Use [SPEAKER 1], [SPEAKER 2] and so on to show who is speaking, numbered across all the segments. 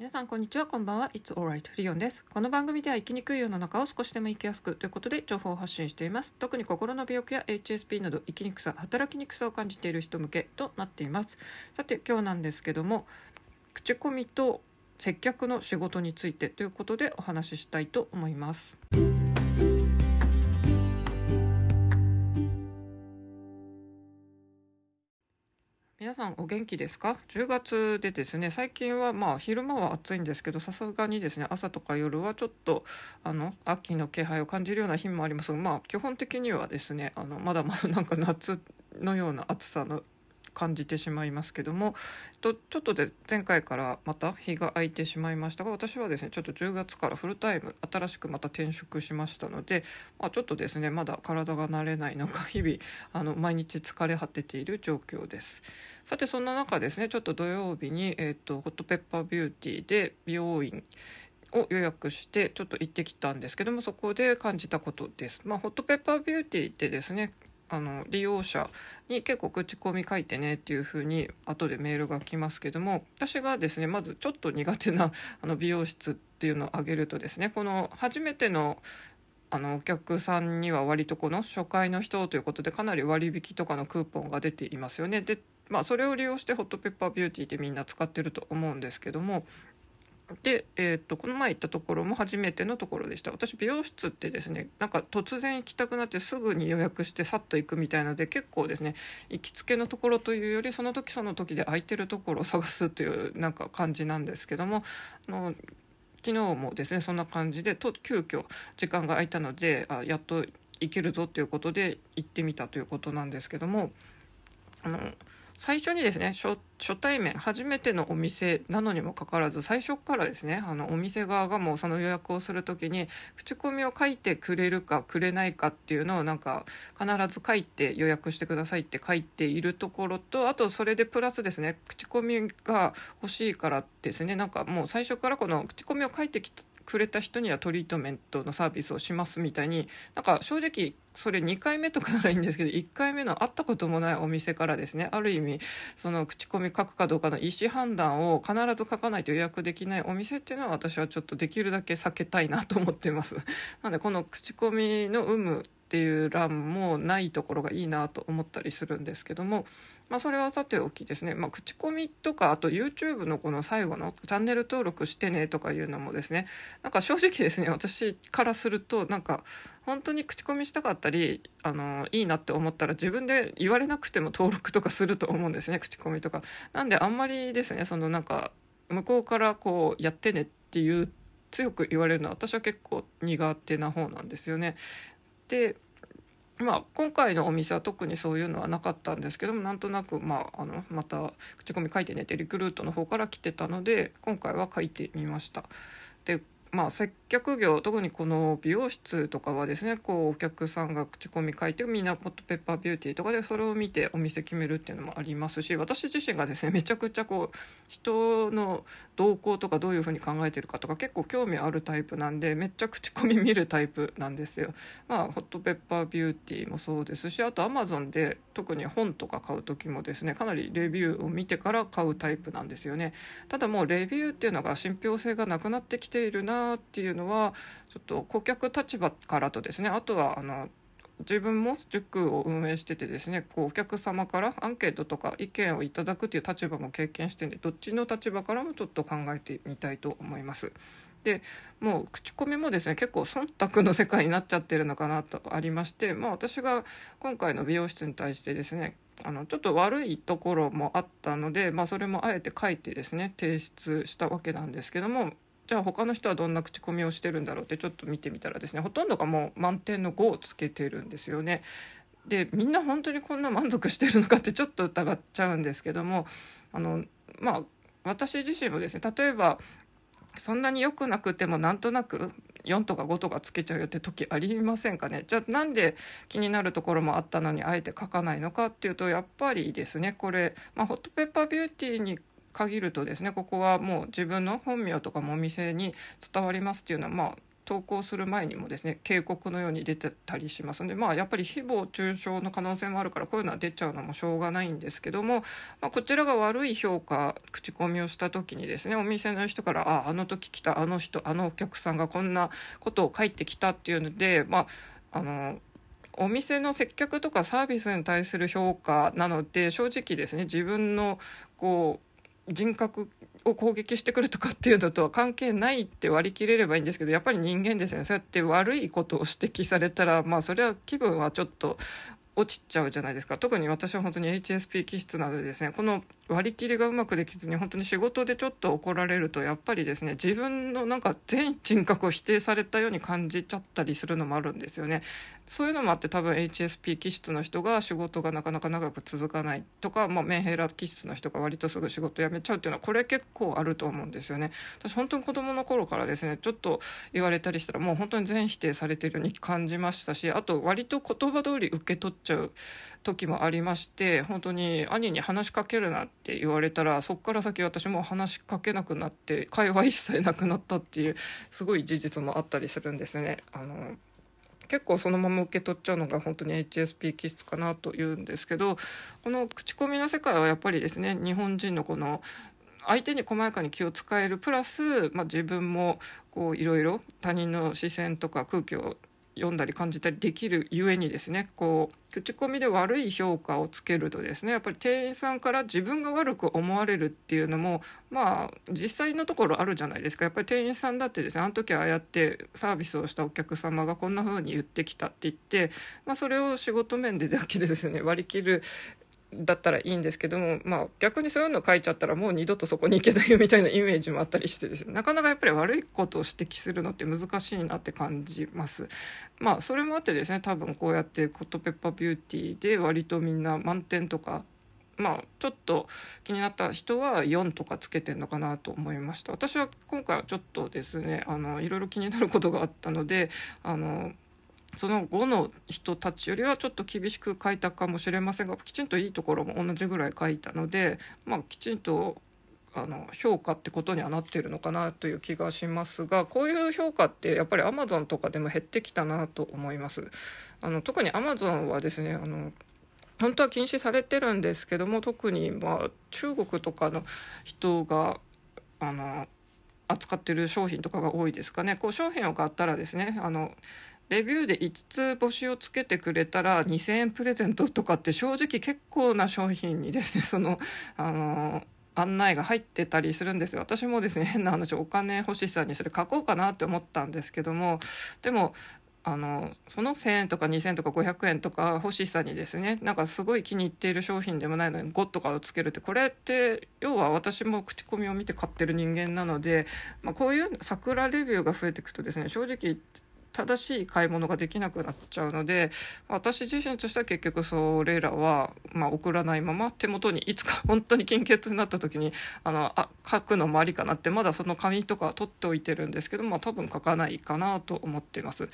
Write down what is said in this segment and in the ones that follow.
[SPEAKER 1] 皆さんこんにちはこんばんは。It's alright リオンです。この番組では生きにくい世の中を少しでも生きやすくということで情報を発信しています。特に心の病気や HSP など生きにくさ働きにくさを感じている人向けとなっています。さて今日なんですけども口コミと接客の仕事についてということでお話ししたいと思います。皆さんお元気ですか？10月でですね最近はまあ昼間は暑いんですけどさすがにですね朝とか夜はちょっとあの秋の気配を感じるような日もありますがまあ基本的にはですねあのまだまだなんか夏のような暑さの感じてしまいますけどもとちょっとで前回からまた日が空いてしまいましたが私はですねちょっと10月からフルタイム新しくまた転職しましたので、まあ、ちょっとですねまだ体が慣れないのか日々あの毎日疲れ果てている状況ですさてそんな中ですねちょっと土曜日に、えーと、ホットペッパービューティーで美容院を予約してちょっと行ってきたんですけどもそこで感じたことです。まあ、ホットペッパービューティーってですねあの利用者に結構口コミ書いてねっていう風に後でメールが来ますけども私がですねまずちょっと苦手な あの美容室っていうのを挙げるとですねこの初めてのあのお客さんには割とこの初回の人ということでかなり割引とかのクーポンが出ていますよね。でまあ、それを利用してホットペッパービューティーってみんな使ってると思うんですけどもで、えーと、この前行ったところも初めてのところでした。私美容室ってですねなんか突然行きたくなってすぐに予約してさっと行くみたいので結構ですね行きつけのところというよりその時その時で空いてるところを探すというなんか感じなんですけどもあの昨日もですねそんな感じでと急遽時間が空いたのであやっと行けるぞということで行ってみたということなんですけどもあの最初にですね初対面初めてのお店なのにもかかわらず最初からですねあのお店側がもうその予約をする時に口コミを書いてくれるかくれないかっていうのをなんか必ず書いて予約してくださいって書いているところとあとそれでプラスですね口コミが欲しいからですねなんかもう最初からこの口コミを書いてきたくれた人にはトリートメントのサービスをしますみたいになんか正直それ2回目とかならいいんですけど1回目の会ったこともないお店からですね。ある意味その口コミ書くかどうかの意思判断を必ず書かないと予約できないお店っていうのは私はちょっとできるだけ避けたいなと思ってます。なのでこの口コミの有無っていう欄もないところがいいなと思ったりするんですけども、まあ、それはさておきですね、まあ、口コミとかあと YouTube のこの最後のチャンネル登録してねとかいうのもですねなんか正直ですね私からするとなんか本当に口コミしたかったりあのいいなって思ったら自分で言われなくても登録とかすると思うんですね口コミとか。なんであんまりですねそのなんか向こうからこうやってねっていう強く言われるのは私は結構苦手な方なんですよね。でまあ、今回のお店は特にそういうのはなかったんですけどもなんとなく、まあ、あのまた口コミ書いてねってリクルートの方から来てたので今回は書いてみました。でまあ、接客業特にこの美容室とかはですねこうお客さんが口コミ書いてみんなポットペッパービューティーとかでそれを見てお店決めるっていうのもありますし私自身がですねめちゃくちゃこう人の動向とかどういうふうに考えてるかとか結構興味あるタイプなんでめっちゃ口コミ見るタイプなんですよ。まあ、ホットペッパービューティーもそうですしあとアマゾンで特に本とか買う時もですねかなりレビューを見てから買うタイプなんですよね。ただもうレビューっていうのが信憑性がなくなってきているなっていうのはちょっと顧客立場からとですねあとはあの自分も塾を運営しててですねこうお客様からアンケートとか意見をいただくという立場も経験してんでどっちの立場からもちょっと考えてみたいと思います。でもう口コミもですね結構忖度の世界になっちゃってるのかなとありまして、まあ、私が今回の美容室に対してですねあのちょっと悪いところもあったので、まあ、それもあえて書いてですね提出したわけなんですけどもじゃあ他の人はどんな口コミをしてるんだろうってちょっと見てみたらですねほとんどがもう満点の5をつけてるんですよね。でみんな本当にこんな満足してるのかってちょっと疑っちゃうんですけどもあのまあ私自身もですね例えばそんなに良くなくてもなんとなく4とか5とかつけちゃうよって時ありませんかね？じゃあなんで気になるところもあったのにあえて書かないのかっていうとやっぱりですねこれ、まあ、ホットペッパービューティーに限るとですねここはもう自分の本名とかもお店に伝わりますっていうのはまあ投稿する前にもですね警告のように出てたりしますのでまあやっぱり誹謗中傷の可能性もあるからこういうのは出ちゃうのもしょうがないんですけども、まあ、こちらが悪い評価口コミをした時にですねお店の人から「あああの時来たあの人あのお客さんがこんなことを書いてきた」っていうのでまああのお店の接客とかサービスに対する評価なので正直ですね自分のこう人格を攻撃してくるとかっていうのとは関係ないって割り切れればいいんですけどやっぱり人間ですね。そうやって悪いことを指摘されたらまあそれは気分はちょっと落ちちゃうじゃないですか。特に私は本当に HSP 気質なのでですねこの割り切りがうまくできずに本当に仕事でちょっと怒られるとやっぱりですね自分のなんか全人格を否定されたように感じちゃったりするのもあるんですよね。そういうのもあって多分 HSP 気質の人が仕事がなかなか長く続かないとか、まあ、メンヘラ気質の人が割とすぐ仕事辞めちゃうっていうのはこれ結構あると思うんですよね。私本当に子供の頃からですねちょっと言われたりしたらもう本当に全否定されてるように感じましたしあと割と言葉通り受け取っちゃう時もありまして本当に兄に話しかけるなって言われたらそこから先私も話しかけなくなって会話一切なくなったっていうすごい事実もあったりするんですね。あの結構そのまま受け取っちゃうのが本当に HSP 気質かなというんですけどこの口コミの世界はやっぱりですね日本人のこの相手に細やかに気を使えるプラス、まあ、自分もいろいろ他人の視線とか空気を読んだり感じたりできるゆえにですねこう口コミで悪い評価をつけるとですねやっぱり店員さんから自分が悪く思われるっていうのもまあ実際のところあるじゃないですか。やっぱり店員さんだってですねあの時ああやってサービスをしたお客様がこんな風に言ってきたって言って、まあ、それを仕事面でだけでですね割り切るだったらいいんですけども、まあ、逆にそういうの書いちゃったらもう二度とそこに行けないよみたいなイメージもあったりしてですねなかなかやっぱり悪いことを指摘するのって難しいなって感じます。まあそれもあってですね多分こうやってコットペッパービューティーで割とみんな満点とかまあちょっと気になった人は4とかつけてんのかなと思いました私は今回はちょっとですねあのいろいろ気になることがあったのであのその後の人たちよりはちょっと厳しく書いたかもしれませんがきちんといいところも同じぐらい書いたので、まあ、きちんとあの評価ってことにはなってるのかなという気がしますがこういう評価ってやっぱりアマゾンとかでも減ってきたなと思います。あの特にアマゾンはですねあの本当は禁止されてるんですけども特にまあ中国とかの人があの扱ってる商品とかが多いですかねこう商品を買ったらですねあのレビューで5つ星をつけてくれたら2000円プレゼントとかって正直結構な商品にですねそのあの案内が入ってたりするんですよ。私もですね変な話お金欲しさにそれ書こうかなって思ったんですけどもでもあのその1,000円とか2,000円とか500円とか欲しさにですねなんかすごい気に入っている商品でもないのに5とかをつけるってこれって要は私も口コミを見て買ってる人間なので、まあ、こういう桜レビューが増えていくとですね正直正しい買い物ができなくなっちゃうので私自身としては結局それらは、まあ、送らないまま手元にいつか 本当に金欠になった時にあのあ書くのもありかなってまだその紙とか取っておいてるんですけど、まあ、多分書かないかなと思っています。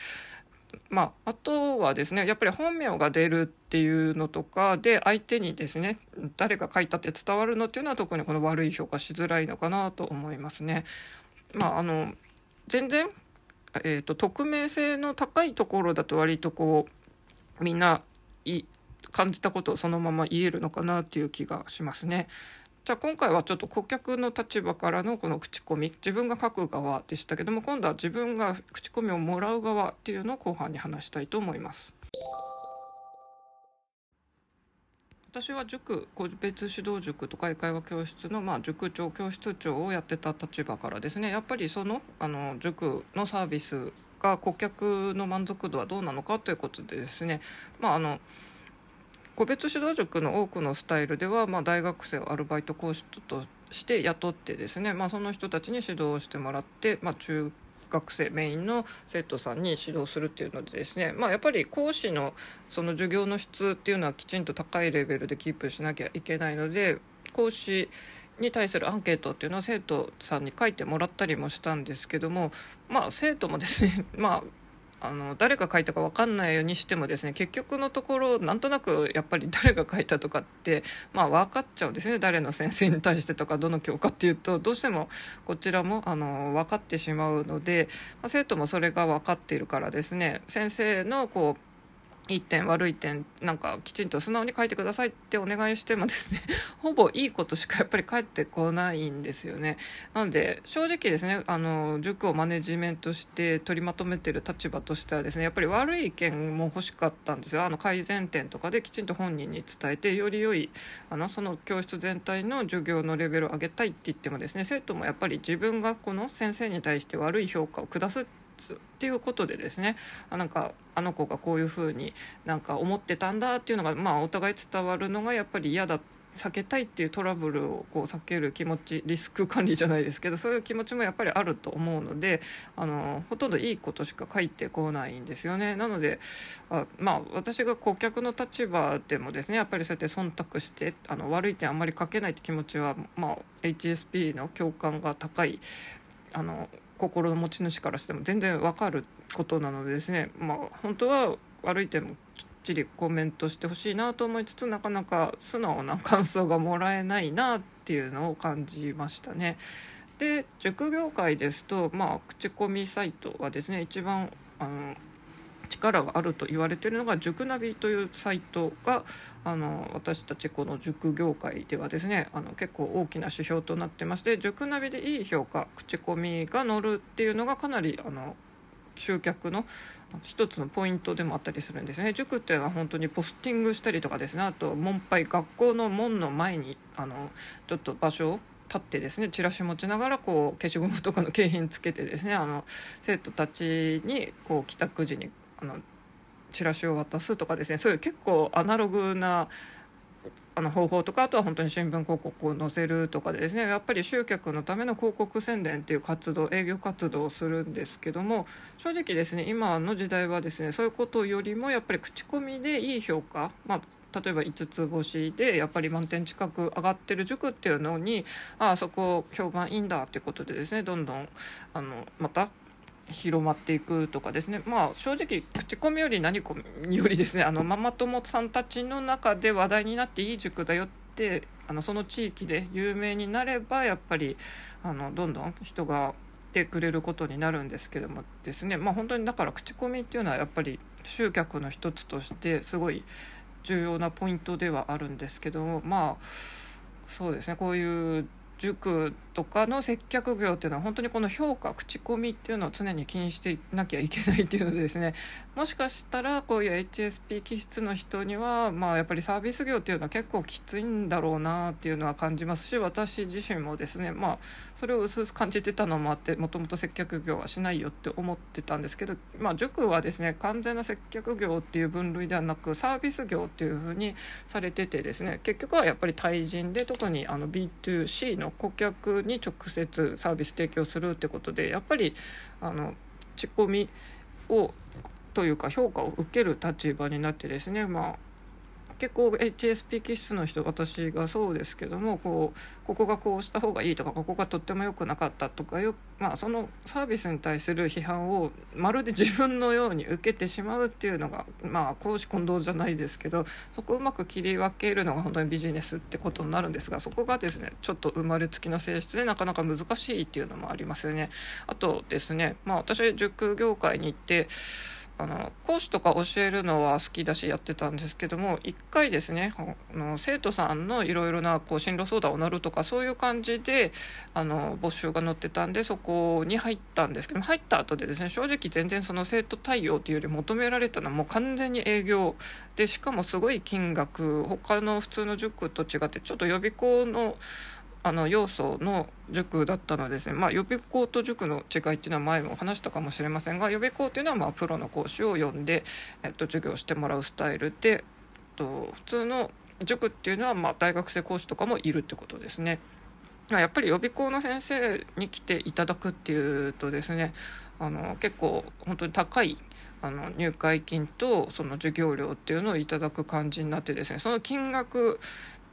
[SPEAKER 1] まあ、あとはですねやっぱり本名が出るっていうのとかで相手にですね誰が書いたって伝わるのっていうのは特にこの悪い評価しづらいのかなと思いますね。まあ、あの全然えーと、匿名性の高いところだと割とこうみんない感じたことをそのまま言えるのかなっていう気がしますね。じゃあ今回はちょっと顧客の立場からのこの口コミ自分が書く側でしたけども今度は自分が口コミをもらう側っていうのを後半に話したいと思います。私は塾個別指導塾とか英会話教室の、まあ、塾長教室長をやってた立場からですね。やっぱりそのあの塾のサービスが顧客の満足度はどうなのかということでですね、まあ、あの個別指導塾の多くのスタイルでは、まあ、大学生をアルバイト講師として雇ってですね、まあ、その人たちに指導してもらって、まあ、中学生メインの生徒さんに指導するっていうのでですね、まあ、やっぱり講師のその授業の質っていうのはきちんと高いレベルでキープしなきゃいけないので講師に対するアンケートっていうのは生徒さんに書いてもらったりもしたんですけどもまあ生徒もですね まああの誰が書いたか分かんないようにしてもですね結局のところなんとなくやっぱり 誰が書いたとかってまあ分かっちゃうんですね。誰の先生に対してとかどの教科っていうとどうしてもこちらもあの分かってしまうので、まあ、生徒もそれが分かっているからですね先生のこういい点悪い点なんかきちんと素直に書いてくださいってお願いしてもですね ほぼいいことしかやっぱり返ってこないんですよね。なので正直ですねあの塾をマネジメントして取りまとめてる立場としてはですねやっぱり悪い意見も欲しかったんですよ。あの改善点とかできちんと本人に伝えてより良いあのその教室全体の授業のレベルを上げたいって言ってもですね生徒もやっぱり自分がこの先生に対して悪い評価を下すってっていうことでですねあなんかあの子がこういうふうになんか思ってたんだっていうのが、まあ、お互い伝わるのがやっぱり嫌だ避けたいっていうトラブルをこう避ける気持ちリスク管理じゃないですけど そういう気持ちもやっぱりあると思うのであのほとんどいいことしか書いてこないんですよね。なのであまあ私が顧客の立場でもですねやっぱりそうやって忖度してあの悪い点あんまり書けないって気持ちは、まあ、HSP の共感が高いあの心の持ち主からしても全然わかることなのでですねまあ本当は悪い点もきっちりコメントしてほしいなと思いつつなかなか素直な感想がもらえないなっていうのを感じましたね。で塾業界ですと、まあ、口コミサイトはですね一番あの力があると言われているのが塾ナビというサイトがあの私たちこの塾業界ではですねあの結構大きな指標となってまして塾ナビでいい評価口コミが載るっていうのがかなりあの集客の一つのポイントでもあったりするんですね。塾っていうのは本当にポスティングしたりとかですねあと門牌学校の門の前にあのちょっと場所を立ってですねチラシ持ちながらこう消しゴムとかの景品つけてですねあの生徒たちにこう帰宅時にあのチラシを渡すとかですね。そういう結構アナログなあの方法とかあとは本当に新聞広告を載せるとかでですね。やっぱり集客のための広告宣伝っていう活動営業活動をするんですけども正直ですね今の時代はですねそういうことよりもやっぱり口コミでいい評価、まあ、例えば5つ星でやっぱり満点近く上がってる塾っていうのにああそこ評判いいんだっていうことでですねどんどんあのまた広まっていくとかですね。まあ正直口コミより何よりですねあのママ友さんたちの中で話題になっていい塾だよってあのその地域で有名になればやっぱりあのどんどん人が来てくれることになるんですけどもですね。まあ本当にだから口コミっていうのはやっぱり集客の一つとしてすごい重要なポイントではあるんですけどもまあそうですね。こういう塾とかの接客業っていうのは本当にこの評価口コミっていうのを常に気にしていなきゃいけないっていうのでですね。もしかしたらこういう HSP 気質の人にはまあやっぱりサービス業っていうのは結構きついんだろうなっていうのは感じますし私自身もですねまあそれを薄々感じてたのもあってもともと接客業はしないよって思ってたんですけどまあ塾はですね完全な接客業っていう分類ではなくサービス業っていうふうにされててですね結局はやっぱり対人で特にあの B2C の顧客に直接サービス提供するってことでやっぱりあの口コミをというか評価を受ける立場になってですねまあ結構 HSP 気質の人私がそうですけどもこうここがこうした方がいいとかここがとっても良くなかったとかよ、まあ、そのサービスに対する批判をまるで自分のように受けてしまうっていうのがまあ公私混同じゃないですけどそこをうまく切り分けるのが本当にビジネスってことになるんですがそこがですねちょっと生まれつきの性質でなかなか難しいっていうのもありますよね。あとですね、まあ、私塾業界に行ってあの講師とか教えるのは好きだしやってたんですけども一回ですねあの生徒さんのいろいろなこう進路相談を乗るとかそういう感じであの募集が載ってたんでそこに入ったんですけど入った後でですね正直全然その生徒対応というより求められたのはもう完全に営業でしかもすごい金額他の普通の塾と違ってちょっと予備校のあの要素の塾だったのですね、まあ、予備校と塾の違いっていうのは前も話したかもしれませんが予備校っていうのはまあプロの講師を呼んで、えっと、授業してもらうスタイルで、えっと、普通の塾っていうのはまあ大学生講師とかもいるってことですね。やっぱり予備校の先生に来ていただくっていうとですねあの結構本当に高いあの入会金とその授業料っていうのをいただく感じになってですねその金額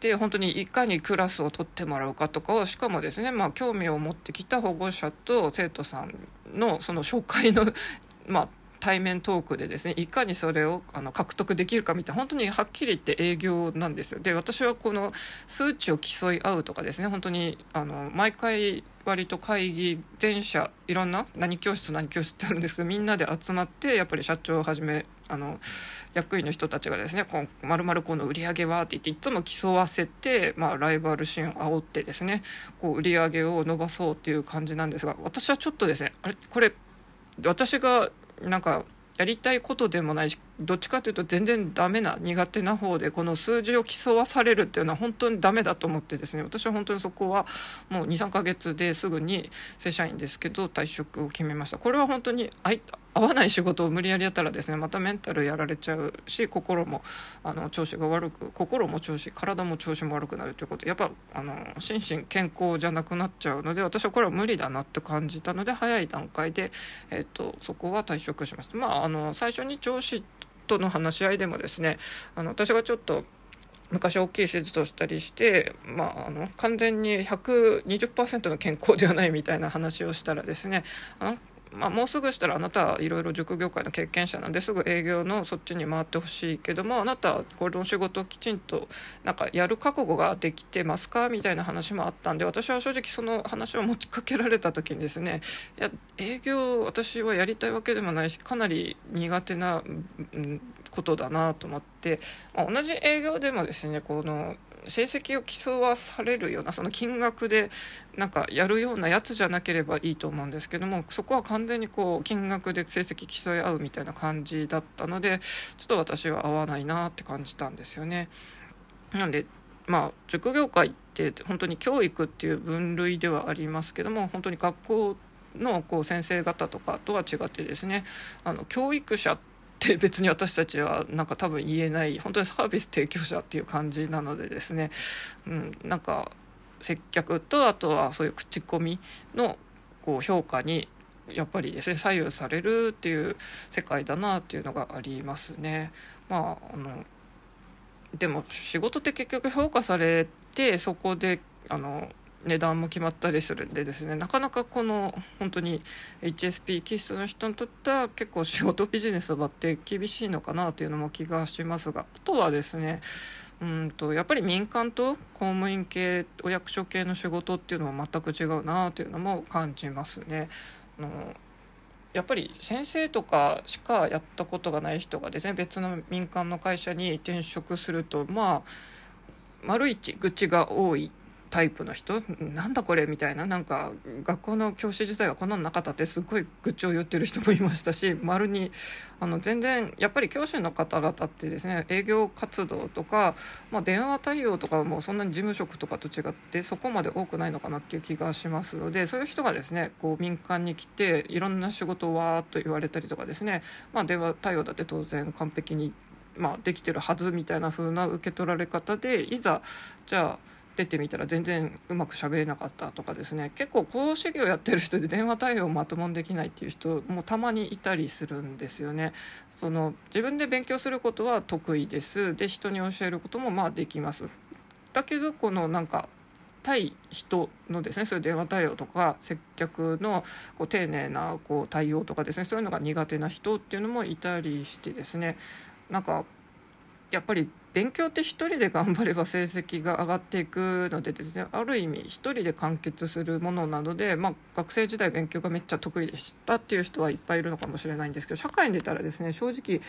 [SPEAKER 1] て本当にいかにクラスを取ってもらうかとかをしかもですね、まあ、興味を持ってきた保護者と生徒さんのその紹介の、まあ、対面トークでですねいかにそれをあの獲得できるかみたいな本当にはっきり言って営業なんですよ。で私はこの数値を競い合うとかですね本当にあの毎回割と会議全社いろんな何教室何教室ってあるんですけどみんなで集まってやっぱり社長をはじめあの役員の人たちがですねこう丸々この売り上げはって言っていつも競わせて、まあ、ライバル心を煽ってですねこう売り上げを伸ばそうっていう感じなんですが私はちょっとですねあれこれ私がなんかやりたいことでもないしどっちかというと全然ダメな苦手な方でこの数字を競わされるっていうのは本当にダメだと思ってですね私は本当にそこはもう23ヶ月ですぐに正社員ですけど退職を決めましたこれは本当に合わない仕事を無理やりやったらですねまたメンタルやられちゃうし心もあの調子が悪く心も調子体も調子も悪くなるということやっぱあの心身健康じゃなくなっちゃうので私はこれは無理だなって感じたので早い段階で、えーと、そこは退職しました。まあ、あの最初に上司との話し合いでもですねあの私がちょっと昔大きい手術をしたりして、まあ、あの完全に120%の健康ではないみたいな話をしたらですねまあ、もうすぐしたらあなたはいろいろ塾業界の経験者なんですぐ営業のそっちに回ってほしいけどもあなたはこの仕事をきちんとなんかやる覚悟ができてますか？みたいな話もあったんで私は正直その話を持ちかけられた時にですねいや営業私はやりたいわけでもないしかなり苦手な、ことだなと思って、まあ、同じ営業でもですねこの成績を競わされるようなその金額でなんかやるようなやつじゃなければいいと思うんですけどもそこは完全にこう金額で成績競い合うみたいな感じだったのでちょっと私は合わないなって感じたんですよね。なんでまあ塾業界って本当に教育っていう分類ではありますけども本当に学校のこう先生方とかとは違ってですねあの教育者ってって別に私たちはなんか多分言えない本当にサービス提供者っていう感じなのでですね、うん、なんか接客とあとはそういう口コミのこう評価にやっぱりですね左右されるっていう世界だなっていうのがありますね。まああのでも仕事って結局評価されてそこであの値段も決まったりするんでですねなかなかこの本当に HSP 気質の人にとっては結構仕事ビジネス場って厳しいのかなというのも気がしますがあとはですねうんとやっぱり民間と公務員系お役所系の仕事っていうのは全く違うなというのも感じますね。あのやっぱり先生とかしかやったことがない人がですね別の民間の会社に転職するとまあ丸一愚痴が多いタイプの人？なんだこれみたいな。なんか学校の教師自体はこんなのなかったって。すごい愚痴を言ってる人もいましたし。丸にあの全然やっぱり教師の方々ってですね営業活動とか、まあ、電話対応とかもそんなに事務職とかと違ってそこまで多くないのかなっていう気がしますのでそういう人がですねこう民間に来ていろんな仕事をわーっと言われたりとかですね、まあ、電話対応だって当然完璧にまあ、できてるはずみたいな風な受け取られ方でいざじゃあ出てみたら全然うまく喋れなかったとかですね結構講師業やってる人で電話対応まともにできないっていう人もたまにいたりするんですよね。その自分で勉強することは得意ですで人に教えることもまあできます。だけどこのなんか対人のですねそういう電話対応とか接客のこう丁寧なこう対応とかですねそういうのが苦手な人っていうのもいたりしてですねなんかやっぱり勉強って1人で頑張れば成績が上がっていくのでですねある意味1人で完結するものなので、まあ、学生時代勉強がめっちゃ得意でしたっていう人はいっぱいいるのかもしれないんですけど社会に出たらですね正直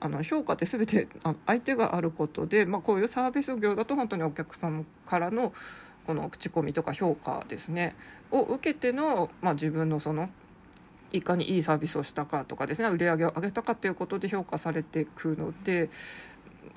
[SPEAKER 1] あの評価って全て相手があることで、まあ、こういうサービス業だと本当にお客さんからのこの口コミとか評価ですねを受けての、まあ、自分のそのいかにいいサービスをしたかとかですね売り上げを上げたかということで評価されていくので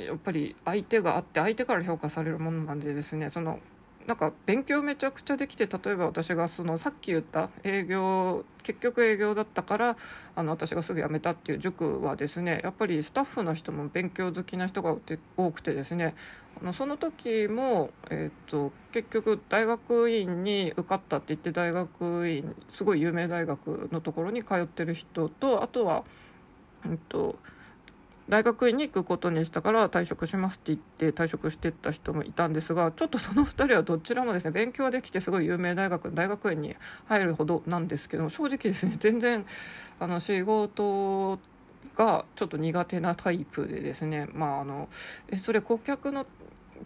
[SPEAKER 1] やっぱり相手があって相手から評価されるものなんでですねそのなんか勉強めちゃくちゃできて例えば私がそのさっき言った営業結局営業だったからあの私がすぐ辞めたっていう塾はですねやっぱりスタッフの人も勉強好きな人が多くてですねあのその時も、えーと、結局大学院に受かったって言って大学院すごい有名大学のところに通ってる人とあとは、えーと大学院に行くことにしたから退職しますって言って退職してった人もいたんですがちょっとその2人はどちらもですね勉強はできてすごい有名大学の大学院に入るほどなんですけど正直ですね全然あの仕事がちょっと苦手なタイプでですねまああのそれ顧客の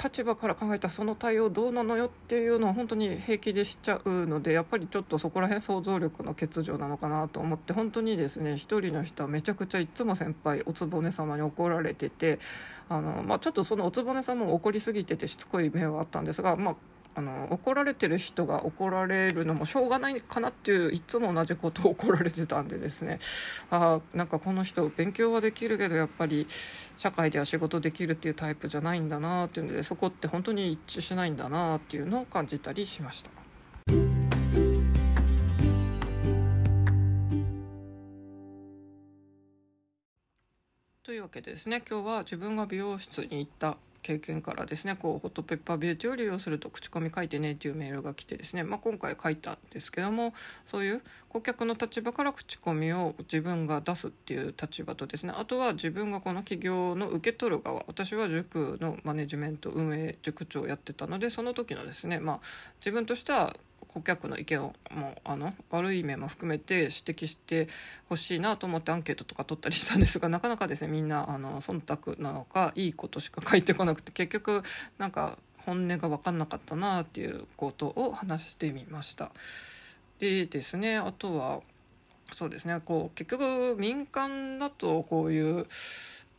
[SPEAKER 1] 立場から考えたその対応どうなのよっていうのは本当に平気でしちゃうのでやっぱりちょっとそこら辺想像力の欠如なのかなと思って本当にですね一人の人はめちゃくちゃいつも先輩おつぼね様に怒られててあの、まあ、ちょっとそのおつぼね様も怒りすぎててしつこい面はあったんですが、まあ、あの怒られてる人が怒られるのもしょうがないかなっていういつも同じことを怒られてたんでですねあなんかこの人勉強はできるけどやっぱり社会では仕事できるっていうタイプじゃないんだなっていうのでそこって本当に一致しないんだなっていうのを感じたりしました。というわけでですね今日は自分が美容室に行った経験からですねこうホットペッパービューティーを利用すると口コミ書いてねっていうメールが来てですね、まあ、今回書いたんですけどもそういう顧客の立場から口コミを自分が出すっていう立場とですねあとは自分がこの企業の受け取る側私は塾のマネジメント運営塾長をやってたのでその時のですねまあ自分としては顧客の意見をもあの悪い面も含めて指摘してほしいなと思ってアンケートとか取ったりしたんですがなかなかですねみんなあの忖度なのかいいことしか書いてこなくて結局なんか本音が分かんなかったなっていうことを話してみました。でですねあとはそうですねこう結局民間だとこういう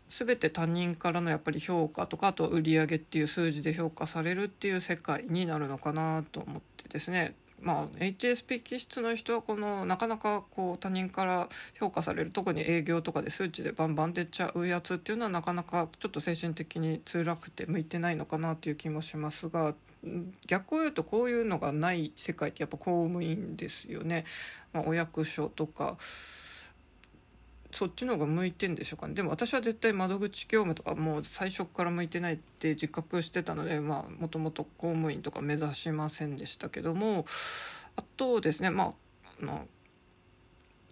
[SPEAKER 1] 全て他人からのやっぱり評価とかあと売り上げっていう数字で評価されるっていう世界になるのかなと思ってですねまあ、HSP 気質の人はこのなかなかこう他人から評価される特に営業とかで数値でバンバン出ちゃうやつっていうのはなかなかちょっと精神的に辛くて向いてないのかなという気もしますが逆を言うとこういうのがない世界ってやっぱ公務員ですよね。まあ、お役所とかそっちの方が向いてんでしょうかね。でも私は絶対窓口業務とかもう最初から向いてないって自覚してたのでまあもともと公務員とか目指しませんでしたけどもあとですねまああの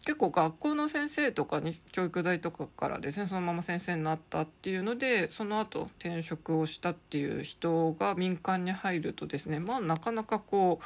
[SPEAKER 1] 結構学校の先生とかに教育大とかからですねそのまま先生になったっていうのでその後転職をしたっていう人が民間に入るとですねまあなかなかこう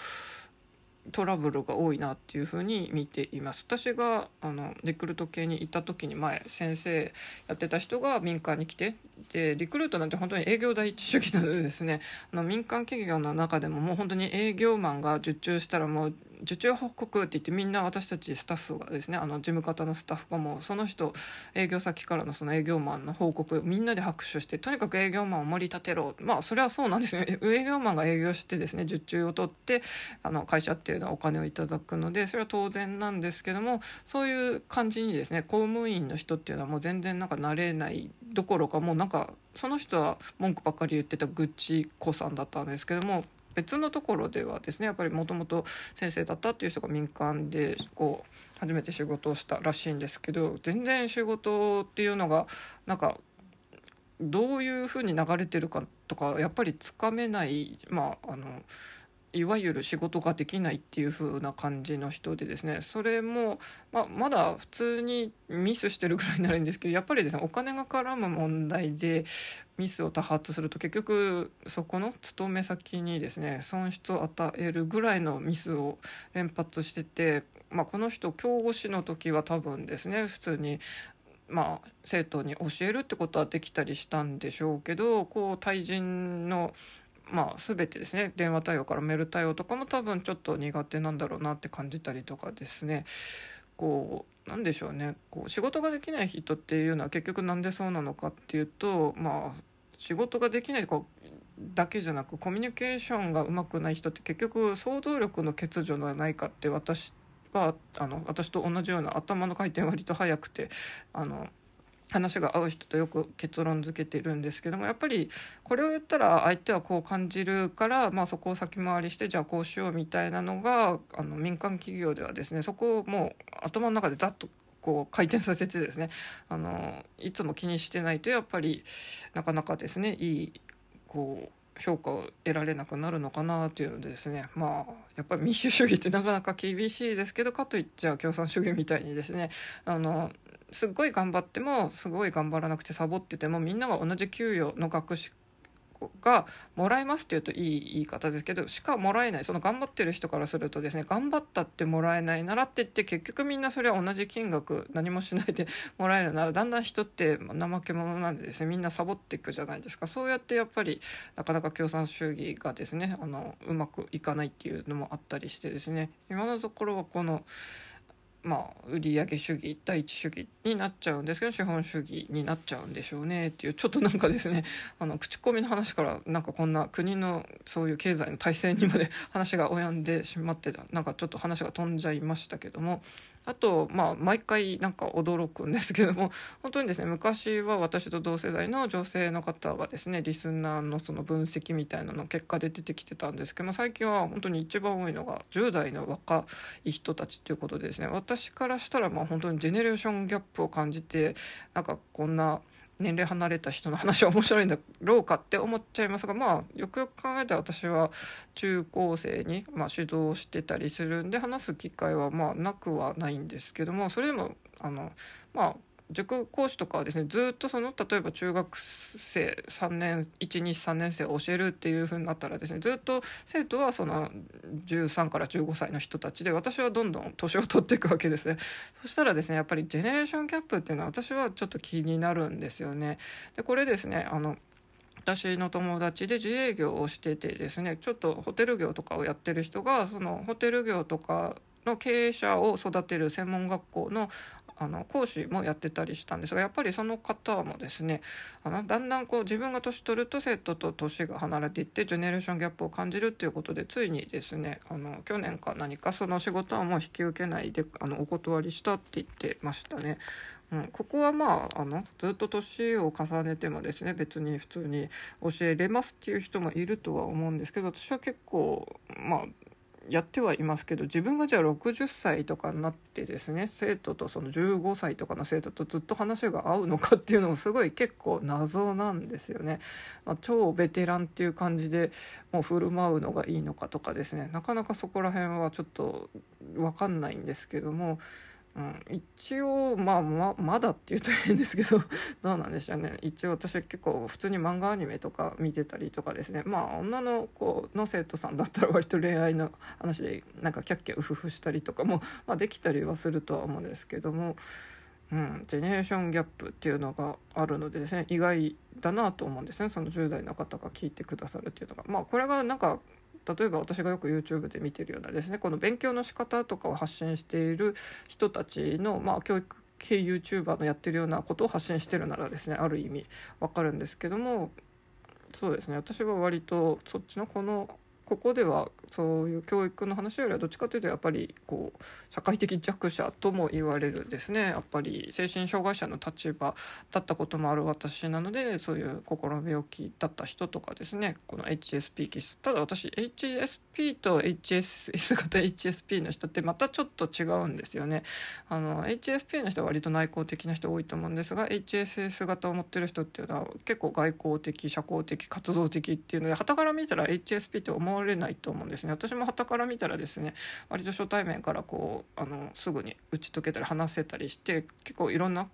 [SPEAKER 1] トラブルが多いなっていうふうに見ています。私があのリクルート系に行った時に前先生やってた人が民間に来てでリクルートなんて本当に営業第一主義なのでですねあの民間企業の中でももう本当に営業マンが受注したらもう受注報告って言ってみんな私たちスタッフがですねあの事務方のスタッフがもうその人営業先からのその営業マンの報告みんなで拍手してとにかく営業マンを盛り立てろ。まあそれはそうなんですよ 営業マンが営業してですね受注を取ってあの会社っていうのはお金をいただくのでそれは当然なんですけどもそういう感じにですね公務員の人っていうのはもう全然なんか慣れないどころかもうなんかその人は文句ばっかり言ってた愚痴子さんだったんですけども別のところではですねやっぱりもともと先生だったっていう人が民間でこう初めて仕事をしたらしいんですけど全然仕事っていうのがなんかどういうふうに流れてるかとかやっぱりつかめないまああのいわゆる仕事ができないっていう風な感じの人でですねそれも、まあ、まだ普通にミスしてるぐらいになるんですけどやっぱりですねお金が絡む問題でミスを多発すると結局そこの勤め先にですね損失を与えるぐらいのミスを連発してて、まあ、この人教護士の時は多分ですね普通にまあ、生徒に教えるってことはできたりしたんでしょうけどこう対人のまあ、全てですね。電話対応からメール対応とかも多分ちょっと苦手なんだろうなって感じたりとかですね。こうなんでしょうね。こう仕事ができない人っていうのは結局なんでそうなのかっていうとまあ仕事ができないだけじゃなくコミュニケーションがうまくない人って結局想像力の欠如ではないかって私はあの私と同じような頭の回転割と速くてあの話が合う人とよく結論付けてるんですけどもやっぱりこれを言ったら相手はこう感じるから、まあ、そこを先回りしてじゃあこうしようみたいなのがあの民間企業ではですねそこをもう頭の中でざっとこう回転させてですねあのいつも気にしてないとやっぱりなかなかですねいいこう評価を得られなくなるのかなというのでですねまあやっぱり民主主義ってなかなか厳しいですけどかといっちゃ共産主義みたいにですねあのすっごい頑張ってもすごい頑張らなくてサボっててもみんなが同じ給与の額がもらえますっていうといい言い方ですけどしかもらえない。その頑張ってる人からするとですね頑張ったってもらえないならって言って結局みんなそれは同じ金額何もしないで もらえるならだんだん人って怠け者なんでですねみんなサボっていくじゃないですか。そうやってやっぱりなかなか共産主義がですねあのうまくいかないっていうのもあったりしてですね。今のところはこのまあ、売上主義第一主義になっちゃうんですけど資本主義になっちゃうんでしょうねっていうちょっとなんかですねあの口コミの話からなんかこんな国のそういう経済の体制にまで話が及んでしまってたなんかちょっと話が飛んじゃいましたけどもあと、まあ、毎回なんか驚くんですけども 本当にですね昔は私と同世代の女性の方はですねリスナーのその分析みたいなの結果で出てきてたんですけども最近は本当に一番多いのが10代の若い人たちということでですね私からしたらまあ本当にジェネレーションギャップを感じてなんかこんな。年齢離れた人の話は面白いんだろうかって思っちゃいますがまあよくよく考えたら私は中高生に、まあ、指導してたりするんで話す機会はまあなくはないんですけどもそれでもあのまあ塾講師とかはですねずっとその例えば中学生3年123年生を教えるっていう風になったらですねずっと生徒はその13から15歳の人たちで私はどんどん年を取っていくわけですね。そしたらですねやっぱりジェネレーションギャップっていうのは私はちょっと気になるんですよね。でこれですねあの私の友達で自営業をしててですねちょっとホテル業とかをやってる人がそのホテル業とかの経営者を育てる専門学校のあの講師もやってたりしたんですがやっぱりその方もですねあのだんだんこう自分が年取ると生徒と年が離れていってジェネレーションギャップを感じるっていうことでついにですねあの去年か何かその仕事はもう引き受けないであのお断りしたって言ってましたね。うん、ここはまああのずっと年を重ねてもですね別に普通に教えれますっていう人もいるとは思うんですけど私は結構まあやってはいますけど自分がじゃあ60歳とかになってですね生徒とその15歳とかの生徒とずっと話が合うのかっていうのもすごい結構謎なんですよね。まあ、超ベテランっていう感じでもう振る舞うのがいいのかとかですねなかなかそこら辺はちょっと分かんないんですけどもうん、一応、まあ、ままだって言うと変ですけど どうなんでしょうね。一応私は結構普通に漫画アニメとか見てたりとかですね。まあ女の子の生徒さんだったら割と恋愛の話でなんかキャッキャウフフしたりとかも、まあ、できたりはするとは思うんですけども。うん、ジェネレーションギャップっていうのがあるのでですね意外だなと思うんですね。その10代の方が聞いてくださるっていうのが。まあこれがなんか例えば私がよく YouTube で見てるようなですねこの勉強の仕方とかを発信している人たちの、まあ、教育系 YouTuber のやってるようなことを発信してるならですねある意味わかるんですけどもそうですね。私は割とそっちのこのここではそういう教育の話よりはどっちかというとやっぱりこう社会的弱者とも言われるですね。やっぱり精神障害者の立場だったこともある私なのでそういう心の病気だった人とかですね。この HSP 気質ただ私 HSP と HSS 型 HSP の人ってまたちょっと違うんですよね。あの HSP の人は割と内向的な人多いと思うんですが HSS 型を持ってる人っていうのは結構外交的社交的活動的っていうので傍から見たら HSP って思われないと思うんですね。私も傍から見たらですね割と初対面からこうあのすぐに打ち解けたり話せたりして結構いろんな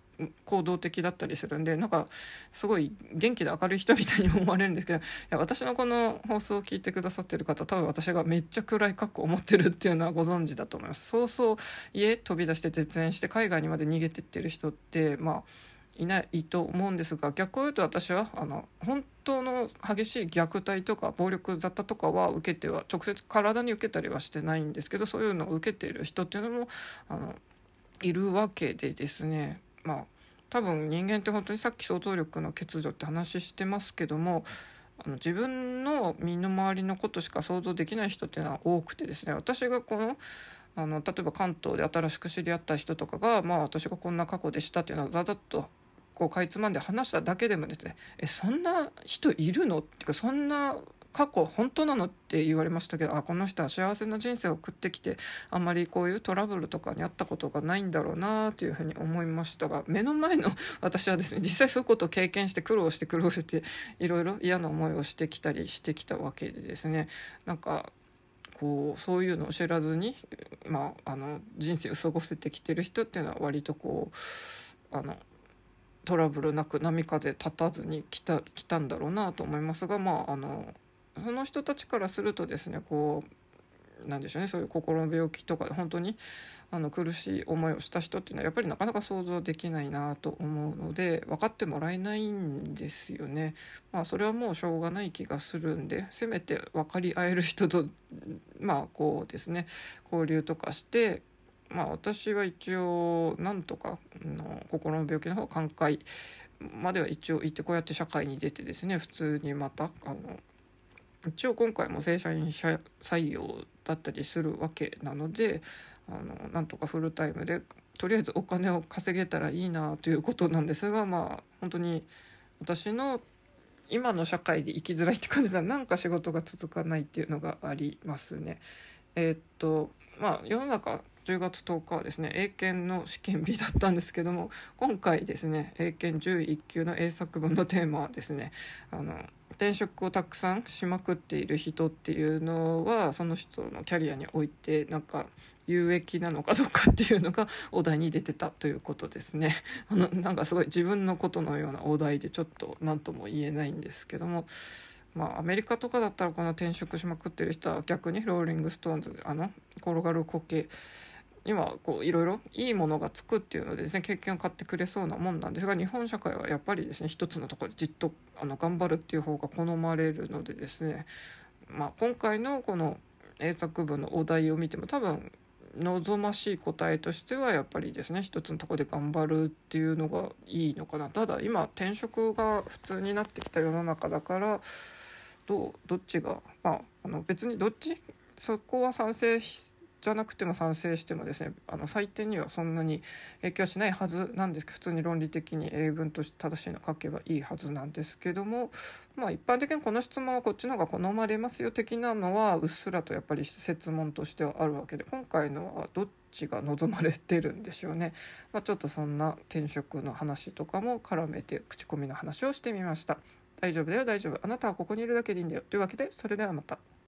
[SPEAKER 1] 行動的だったりするんでなんかすごい元気で明るい人みたいに思われるんですけどいや私のこの放送を聞いてくださってる方多分私がめっちゃ暗い格好を持ってるっていうのはご存知だと思います。そうそう家飛び出して絶縁して海外にまで逃げてってる人ってまあいないと思うんですが逆を言うと私はあの本当の激しい虐待とか暴力沙汰とかは受けては直接体に受けたりはしてないんですけどそういうのを受けている人っていうのもあのいるわけでですね。まあ多分人間って本当にさっき想像力の欠如って話してますけどもあの自分の身の回りのことしか想像できない人っていうのは多くてですね。私がこのあの例えば関東で新しく知り合った人とかが、まあ、私がこんな過去でしたっていうのをざざっとこうかいつまんで話しただけでもですねえそんな人いるの？っていうかそんな過去本当なの？って言われましたけどあこの人は幸せな人生を送ってきてあんまりこういうトラブルとかにあったことがないんだろうなというふうに思いましたが目の前の 私はですね実際そういうことを経験して苦労して苦労していろいろ嫌な思いをしてきたりしてきたわけでですね。なんかこうそういうのを知らずに、まあ、あの人生を過ごせてきてる人っていうのは割とこうあのトラブルなく波風立たずに来た来たんだろうなと思いますがまああのその人たちからするとですねこうなんでしょうねそういう心の病気とかで本当にあの苦しい思いをした人っていうのはやっぱりなかなか想像できないなと思うので分かってもらえないんですよね。まあそれはもうしょうがない気がするんでせめて分かり合える人とまあこうですね交流とかしてまあ私は一応なんとかの心の病気の方寛解までは一応行ってこうやって社会に出てですね普通にまたあの一応今回も正社員採用だったりするわけなのであのなんとかフルタイムでとりあえずお金を稼げたらいいなということなんですがまあ本当に私の今の社会で生きづらいって感じでなんか仕事が続かないっていうのがありますね。えー、っとまあ世の中10月10日はですね英検の試験日だったんですけども今回ですね英検11級の英作文のテーマはですねあの転職をたくさんしまくっている人っていうのはその人のキャリアにおいてなんか有益なのかどうかっていうのがお題に出てたということですね。あのなんかすごい自分のことのようなお題でちょっと何とも言えないんですけども。まあ、アメリカとかだったらこの転職しまくってる人は逆にローリング・ストーンズあの転がる苔今こういろいろいいものがつくっていうのでですね経験を買ってくれそうなもんなんですが日本社会はやっぱりですね一つのところでじっとあの頑張るっていう方が好まれるのでですね、まあ、今回のこの英作文のお題を見ても多分望ましい答えとしてはやっぱりですね一つのとこで頑張るっていうのがいいのかな。ただ今転職が普通になってきた世の中だからどうどっちがまああの別にどっち？そこは賛成してじゃなくても賛成してもですねあの採点にはそんなに影響しないはずなんですけど普通に論理的に英文として正しいの書けばいいはずなんですけどもまあ一般的にこの質問はこっちの方が好まれますよ的なのはうっすらとやっぱり設問としてはあるわけで今回のはどっちが望まれてるんでしょうね。まあ、ちょっとそんな転職の話とかも絡めて口コミの話をしてみました。大丈夫だよ大丈夫あなたはここにいるだけでいいんだよというわけでそれではまた。